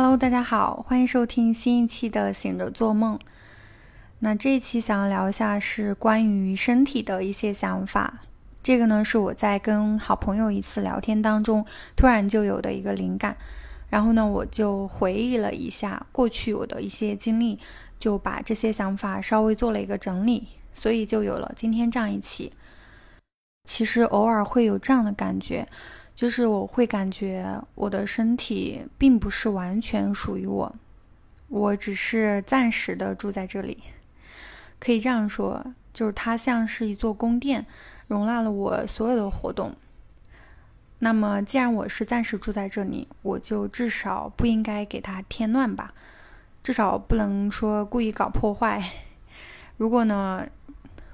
Hello，大家好，欢迎收听新一期的《醒着做梦》。那这一期想要聊一下是关于身体的一些想法。这个呢是我在跟好朋友一次聊天当中突然就有的一个灵感，然后呢我就回忆了一下过去我的一些经历，就把这些想法稍微做了一个整理，所以就有了今天这样一期。其实偶尔会有这样的感觉。就是我会感觉我的身体并不是完全属于我，我只是暂时的住在这里，可以这样说，就是它像是一座宫殿，容纳了我所有的活动。那么既然我是暂时住在这里，我就至少不应该给它添乱吧，至少不能说故意搞破坏。如果呢？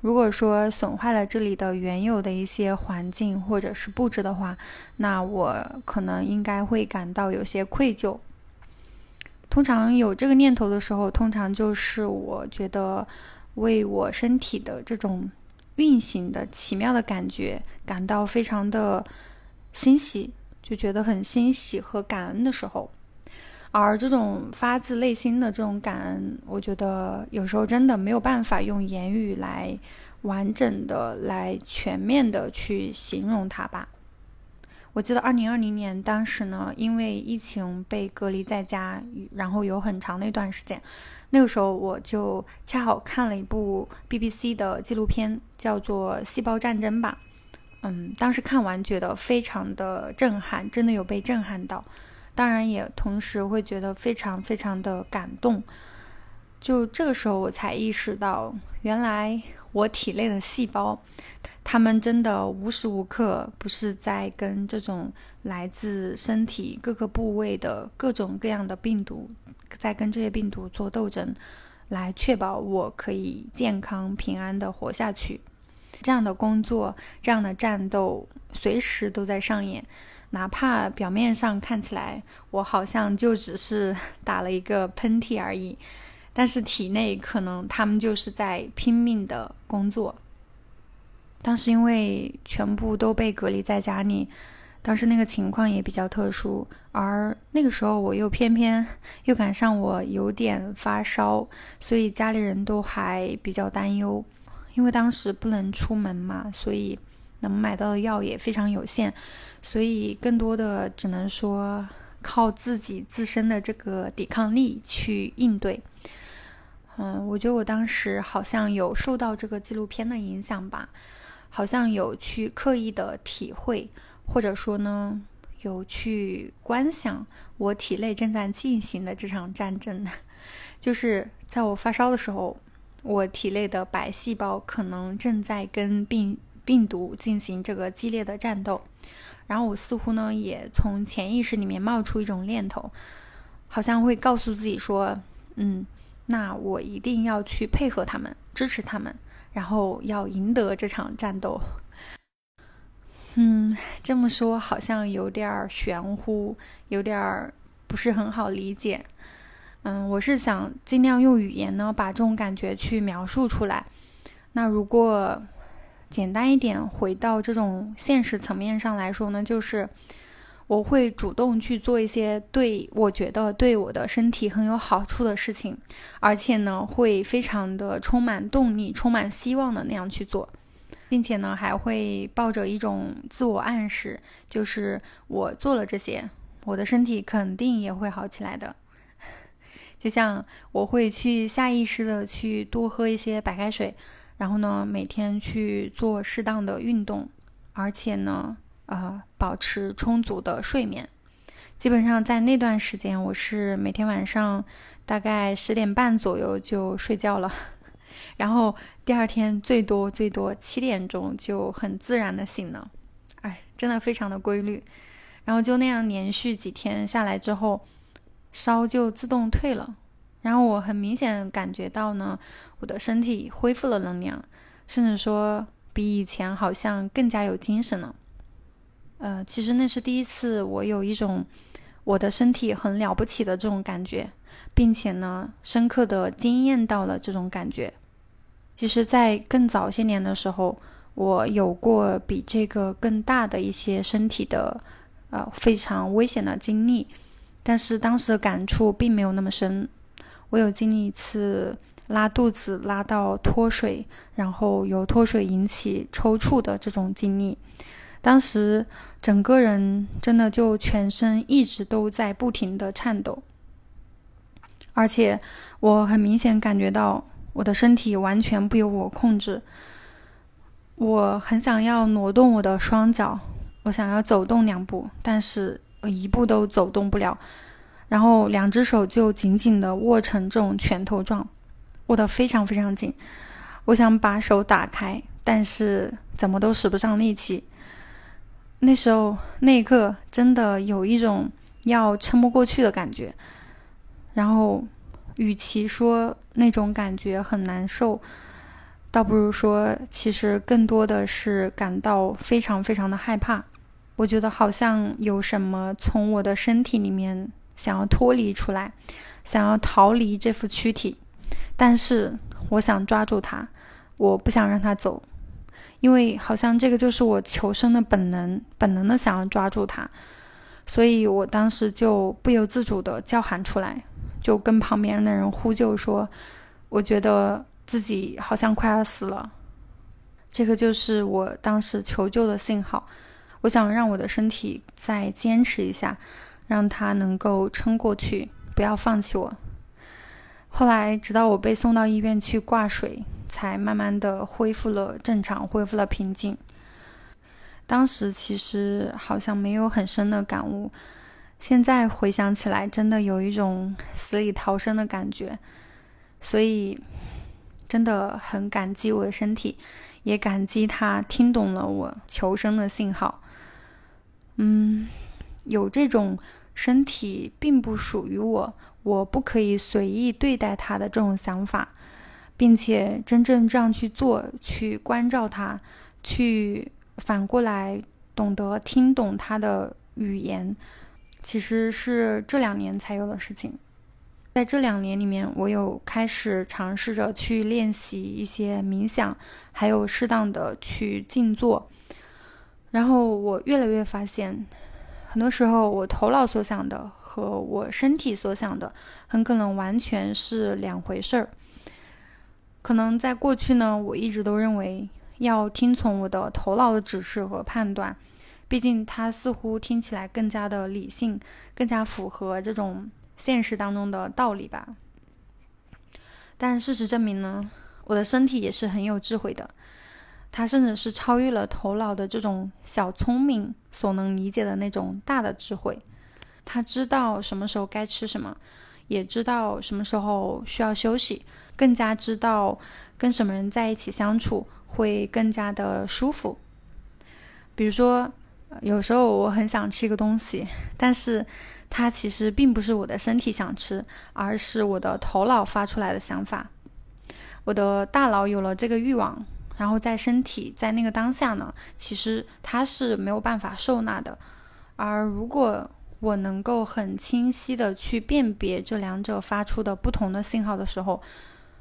如果说损坏了这里的原有的一些环境或者是布置的话，那我可能应该会感到有些愧疚。通常有这个念头的时候，通常就是我觉得为我身体的这种运行的奇妙的感觉感到非常的欣喜，就觉得很欣喜和感恩的时候。而这种发自内心的这种感恩，我觉得有时候真的没有办法用言语来完整的、来全面的去形容它吧。我记得二零二零年当时呢，因为疫情被隔离在家，然后有很长的一段时间，那个时候我就恰好看了一部 BBC 的纪录片，叫做《细胞战争》吧。嗯，当时看完觉得非常的震撼，真的有被震撼到。当然也同时会觉得非常非常的感动，就这个时候我才意识到，原来我体内的细胞，他们真的无时无刻不是在跟这种来自身体各个部位的各种各样的病毒，在跟这些病毒做斗争，来确保我可以健康平安的活下去。这样的工作，这样的战斗，随时都在上演。哪怕表面上看起来我好像就只是 打了一个喷嚏而已，但是体内可能他们就是在拼命的工作。当时因为全部都被隔离在家里，当时那个情况也比较特殊，而那个时候我又偏偏 又赶上我有点发烧，所以家里人都还比较担忧，因为当时不能出门嘛，所以。能买到的药也非常有限，所以更多的只能说靠自己自身的这个抵抗力去应对。嗯，我觉得我当时好像有受到这个纪录片的影响吧，好像有去刻意的体会，或者说呢，有去观想我体内正在进行的这场战争。就是在我发烧的时候，我体内的白细胞可能正在跟病。病毒进行这个激烈的战斗，然后我似乎呢也从潜意识里面冒出一种念头，好像会告诉自己说：“嗯，那我一定要去配合他们，支持他们，然后要赢得这场战斗。”嗯，这么说好像有点玄乎，有点不是很好理解。嗯，我是想尽量用语言呢把这种感觉去描述出来。那如果简单一点，回到这种现实层面上来说呢，就是我会主动去做一些对我觉得对我的身体很有好处的事情，而且呢，会非常的充满动力、充满希望的那样去做，并且呢，还会抱着一种自我暗示，就是我做了这些，我的身体肯定也会好起来的。就像我会去下意识的去多喝一些白开水。然后呢，每天去做适当的运动，而且呢，呃，保持充足的睡眠。基本上在那段时间，我是每天晚上大概十点半左右就睡觉了，然后第二天最多最多七点钟就很自然的醒了。哎，真的非常的规律。然后就那样连续几天下来之后，烧就自动退了。然后我很明显感觉到呢，我的身体恢复了能量，甚至说比以前好像更加有精神了。呃，其实那是第一次我有一种我的身体很了不起的这种感觉，并且呢，深刻的惊艳到了这种感觉。其实，在更早些年的时候，我有过比这个更大的一些身体的呃非常危险的经历。但是当时的感触并没有那么深。我有经历一次拉肚子拉到脱水，然后由脱水引起抽搐的这种经历，当时整个人真的就全身一直都在不停的颤抖，而且我很明显感觉到我的身体完全不由我控制。我很想要挪动我的双脚，我想要走动两步，但是我一步都走动不了。然后两只手就紧紧地握成这种拳头状，握得非常非常紧。我想把手打开，但是怎么都使不上力气。那时候那一刻真的有一种要撑不过去的感觉。然后，与其说那种感觉很难受。倒不如说，其实更多的是感到非常非常的害怕。我觉得好像有什么从我的身体里面想要脱离出来，想要逃离这副躯体。但是我想抓住它，我不想让它走，因为好像这个就是我求生的本能，本能的想要抓住它。所以我当时就不由自主的叫喊出来，就跟旁边的人呼救说：“我觉得。”自己好像快要死了，这个就是我当时求救的信号。我想让我的身体再坚持一下，让他能够撑过去，不要放弃我。后来，直到我被送到医院去挂水，才慢慢的恢复了正常，恢复了平静。当时其实好像没有很深的感悟，现在回想起来，真的有一种死里逃生的感觉。所以。真的很感激我的身体，也感激他听懂了我求生的信号。嗯，有这种身体并不属于我，我不可以随意对待它的这种想法，并且真正这样去做，去关照它，去反过来懂得听懂它的语言，其实是这两年才有的事情。在这两年里面，我有开始尝试着去练习一些冥想，还有适当的去静坐。然后我越来越发现，很多时候我头脑所想的和我身体所想的，很可能完全是两回事儿。可能在过去呢，我一直都认为要听从我的头脑的指示和判断，毕竟它似乎听起来更加的理性，更加符合这种。现实当中的道理吧，但事实证明呢，我的身体也是很有智慧的，他甚至是超越了头脑的这种小聪明所能理解的那种大的智慧。他知道什么时候该吃什么，也知道什么时候需要休息，更加知道跟什么人在一起相处会更加的舒服。比如说，有时候我很想吃一个东西，但是。它其实并不是我的身体想吃，而是我的头脑发出来的想法。我的大脑有了这个欲望，然后在身体在那个当下呢，其实它是没有办法受纳的。而如果我能够很清晰的去辨别这两者发出的不同的信号的时候，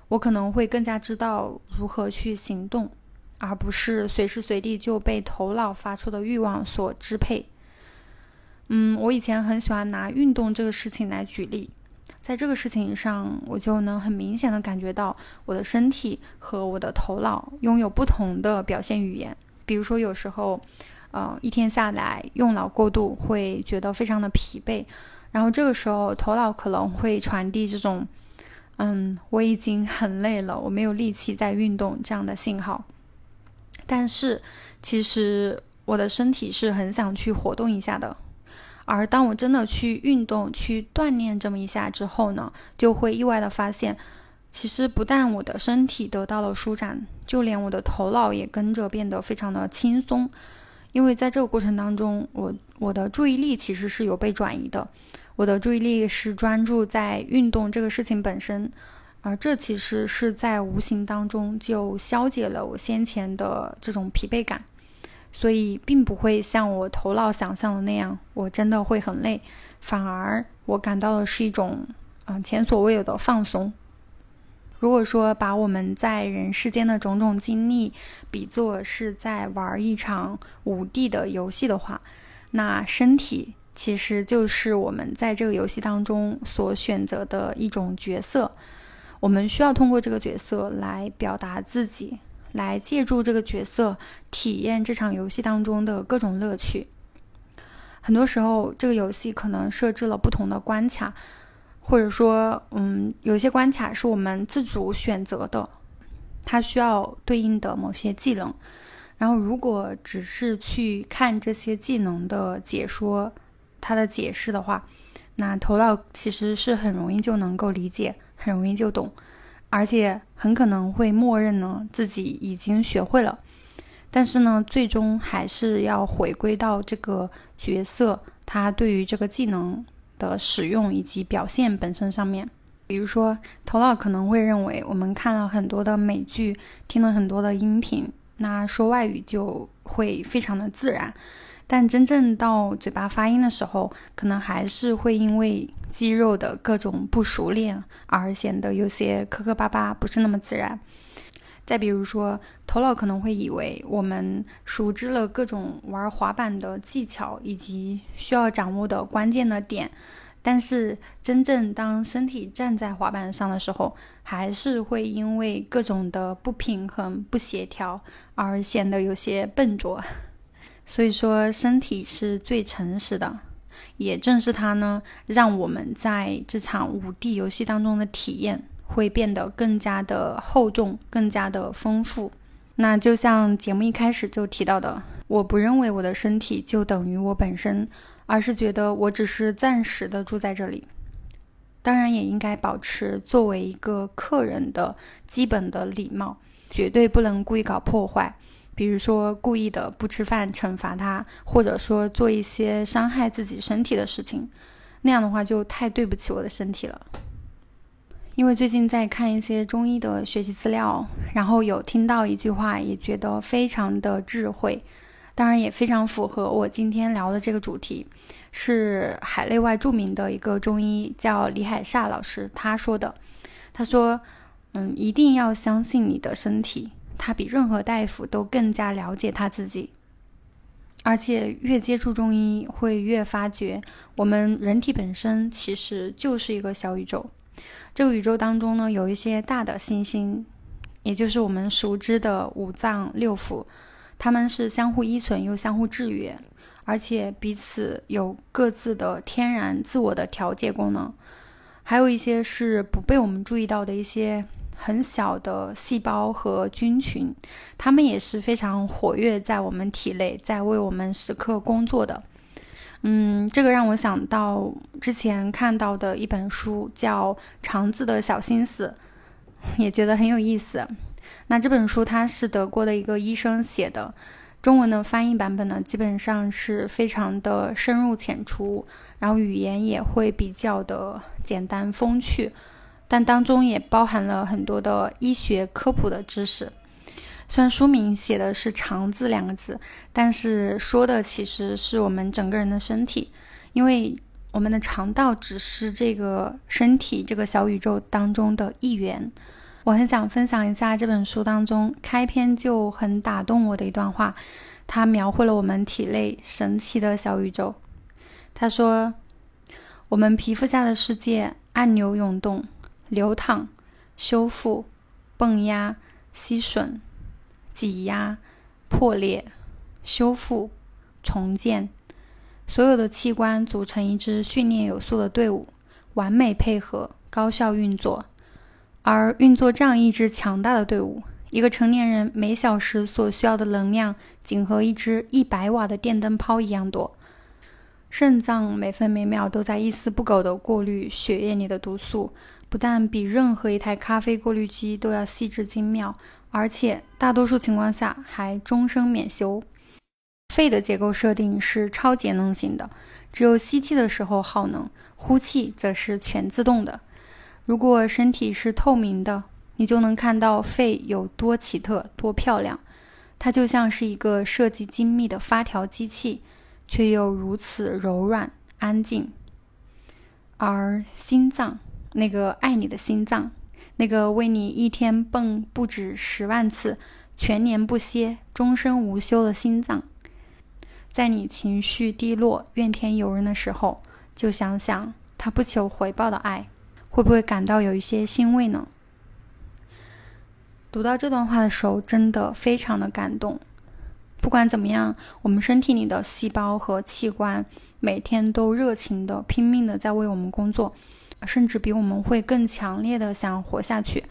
我可能会更加知道如何去行动，而不是随时随地就被头脑发出的欲望所支配。嗯，我以前很喜欢拿运动这个事情来举例，在这个事情上，我就能很明显的感觉到我的身体和我的头脑拥有不同的表现语言。比如说，有时候，呃，一天下来用脑过度，会觉得非常的疲惫，然后这个时候头脑可能会传递这种，嗯，我已经很累了，我没有力气再运动这样的信号。但是，其实我的身体是很想去活动一下的。而当我真的去运动、去锻炼这么一下之后呢，就会意外的发现，其实不但我的身体得到了舒展，就连我的头脑也跟着变得非常的轻松。因为在这个过程当中，我我的注意力其实是有被转移的，我的注意力是专注在运动这个事情本身，而这其实是在无形当中就消解了我先前的这种疲惫感。所以并不会像我头脑想象的那样，我真的会很累，反而我感到的是一种，嗯，前所未有的放松。如果说把我们在人世间的种种经历比作是在玩一场五 D 的游戏的话，那身体其实就是我们在这个游戏当中所选择的一种角色。我们需要通过这个角色来表达自己，来借助这个角色体验这场游戏当中的各种乐趣。很多时候，这个游戏可能设置了不同的关卡，或者说，嗯，有些关卡是我们自主选择的，它需要对应的某些技能。然后，如果只是去看这些技能的解说，它的解释的话，那头脑其实是很容易就能够理解，很容易就懂，而且很可能会默认呢自己已经学会了。但是呢，最终还是要回归到这个角色他对于这个技能的使用以及表现本身上面。比如说，头脑可能会认为我们看了很多的美剧，听了很多的音频，那说外语就会非常的自然。但真正到嘴巴发音的时候，可能还是会因为肌肉的各种不熟练而显得有些磕磕巴巴，不是那么自然。再比如说，头脑可能会以为我们熟知了各种玩滑板的技巧以及需要掌握的关键的点，但是真正当身体站在滑板上的时候，还是会因为各种的不平衡、不协调而显得有些笨拙。所以说，身体是最诚实的，也正是它呢，让我们在这场五 D 游戏当中的体验。会变得更加的厚重，更加的丰富。那就像节目一开始就提到的，我不认为我的身体就等于我本身，而是觉得我只是暂时的住在这里。当然，也应该保持作为一个客人的基本的礼貌，绝对不能故意搞破坏，比如说故意的不吃饭惩罚他，或者说做一些伤害自己身体的事情。那样的话就太对不起我的身体了。因为最近在看一些中医的学习资料，然后有听到一句话，也觉得非常的智慧，当然也非常符合我今天聊的这个主题，是海内外著名的一个中医叫李海厦老师他说的。他说：“嗯，一定要相信你的身体，他比任何大夫都更加了解他自己，而且越接触中医，会越发觉我们人体本身其实就是一个小宇宙。”这个宇宙当中呢，有一些大的行星，也就是我们熟知的五脏六腑，它们是相互依存又相互制约，而且彼此有各自的天然自我的调节功能。还有一些是不被我们注意到的一些很小的细胞和菌群，它们也是非常活跃在我们体内，在为我们时刻工作的。嗯，这个让我想到之前看到的一本书，叫《肠子的小心思》，也觉得很有意思。那这本书它是德国的一个医生写的，中文的翻译版本呢，基本上是非常的深入浅出，然后语言也会比较的简单风趣，但当中也包含了很多的医学科普的知识。虽然书名写的是“肠子”两个字，但是说的其实是我们整个人的身体，因为我们的肠道只是这个身体这个小宇宙当中的一员。我很想分享一下这本书当中开篇就很打动我的一段话，它描绘了我们体内神奇的小宇宙。他说：“我们皮肤下的世界按钮涌动、流淌、修复、泵压、吸吮。”挤压、破裂、修复、重建，所有的器官组成一支训练有素的队伍，完美配合，高效运作。而运作这样一支强大的队伍，一个成年人每小时所需要的能量，仅和一支一百瓦的电灯泡一样多。肾脏每分每秒都在一丝不苟地过滤血液里的毒素，不但比任何一台咖啡过滤机都要细致精妙。而且大多数情况下还终生免修。肺的结构设定是超节能型的，只有吸气的时候耗能，呼气则是全自动的。如果身体是透明的，你就能看到肺有多奇特、多漂亮。它就像是一个设计精密的发条机器，却又如此柔软、安静。而心脏，那个爱你的心脏。那个为你一天蹦不止十万次、全年不歇、终身无休的心脏，在你情绪低落、怨天尤人的时候，就想想他不求回报的爱，会不会感到有一些欣慰呢？读到这段话的时候，真的非常的感动。不管怎么样，我们身体里的细胞和器官每天都热情的、拼命的在为我们工作，甚至比我们会更强烈的想活下去。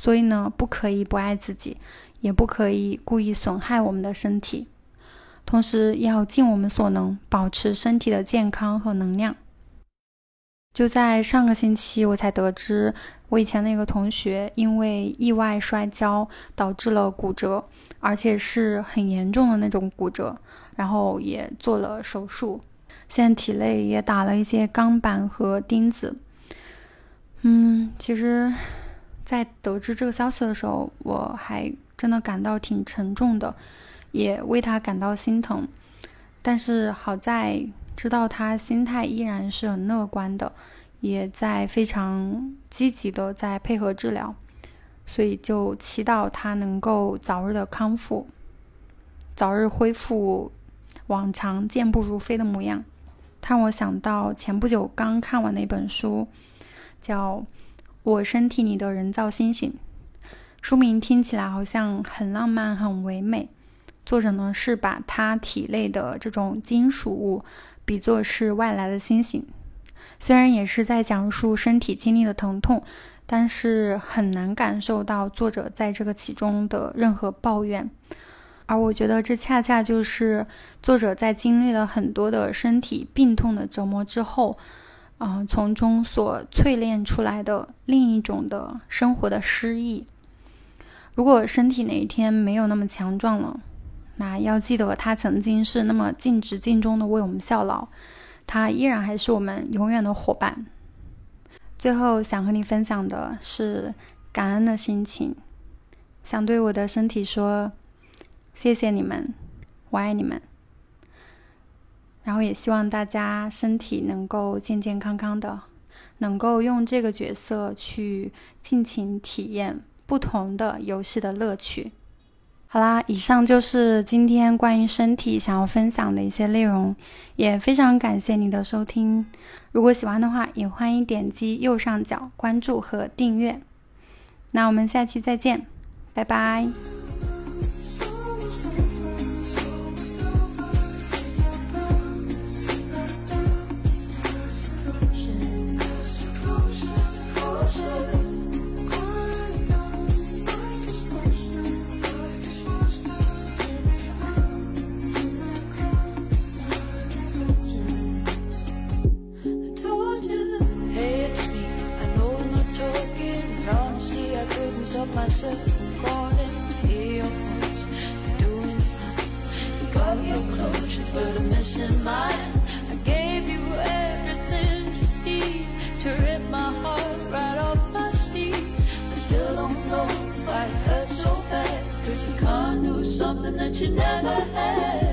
所以呢，不可以不爱自己，也不可以故意损害我们的身体。同时要尽我们所能，保持身体的健康和能量。就在上个星期，我才得知我以前那个同学因为意外摔跤导致了骨折，而且是很严重的那种骨折，然后也做了手术，现在体内也打了一些钢板和钉子。嗯，其实，在得知这个消息的时候，我还真的感到挺沉重的。也为他感到心疼，但是好在知道他心态依然是很乐观的，也在非常积极的在配合治疗，所以就祈祷他能够早日的康复，早日恢复往常健步如飞的模样。让我想到前不久刚看完的一本书，叫《我身体里的人造星星》，书名听起来好像很浪漫、很唯美。作者呢是把他体内的这种金属物比作是外来的星星，虽然也是在讲述身体经历的疼痛，但是很难感受到作者在这个其中的任何抱怨。而我觉得这恰恰就是作者在经历了很多的身体病痛的折磨之后，啊，从中所淬炼出来的另一种的生活的诗意。如果身体哪一天没有那么强壮了，那要记得，他曾经是那么尽职尽忠的为我们效劳，他依然还是我们永远的伙伴。最后想和你分享的是感恩的心情，想对我的身体说：谢谢你们，我爱你们。然后也希望大家身体能够健健康康的，能够用这个角色去尽情体验不同的游戏的乐趣。好啦，以上就是今天关于身体想要分享的一些内容，也非常感谢你的收听。如果喜欢的话，也欢迎点击右上角关注和订阅。那我们下期再见，拜拜。Something that you never had.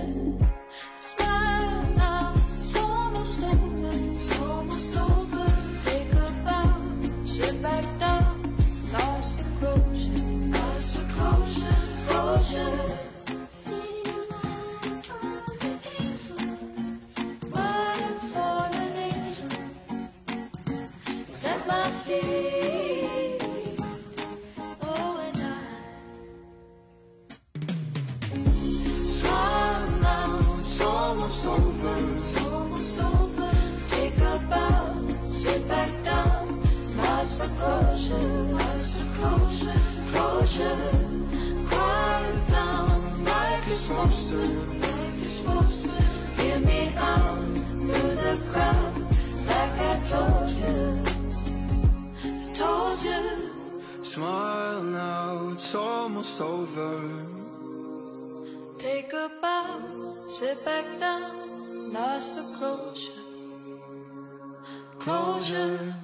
Quiet down like you're supposed to, like you're supposed to. Hear me out through the crowd, like I told you. I told you. Smile now, it's almost over. Take a bow sit back down, lost for closure. Closure.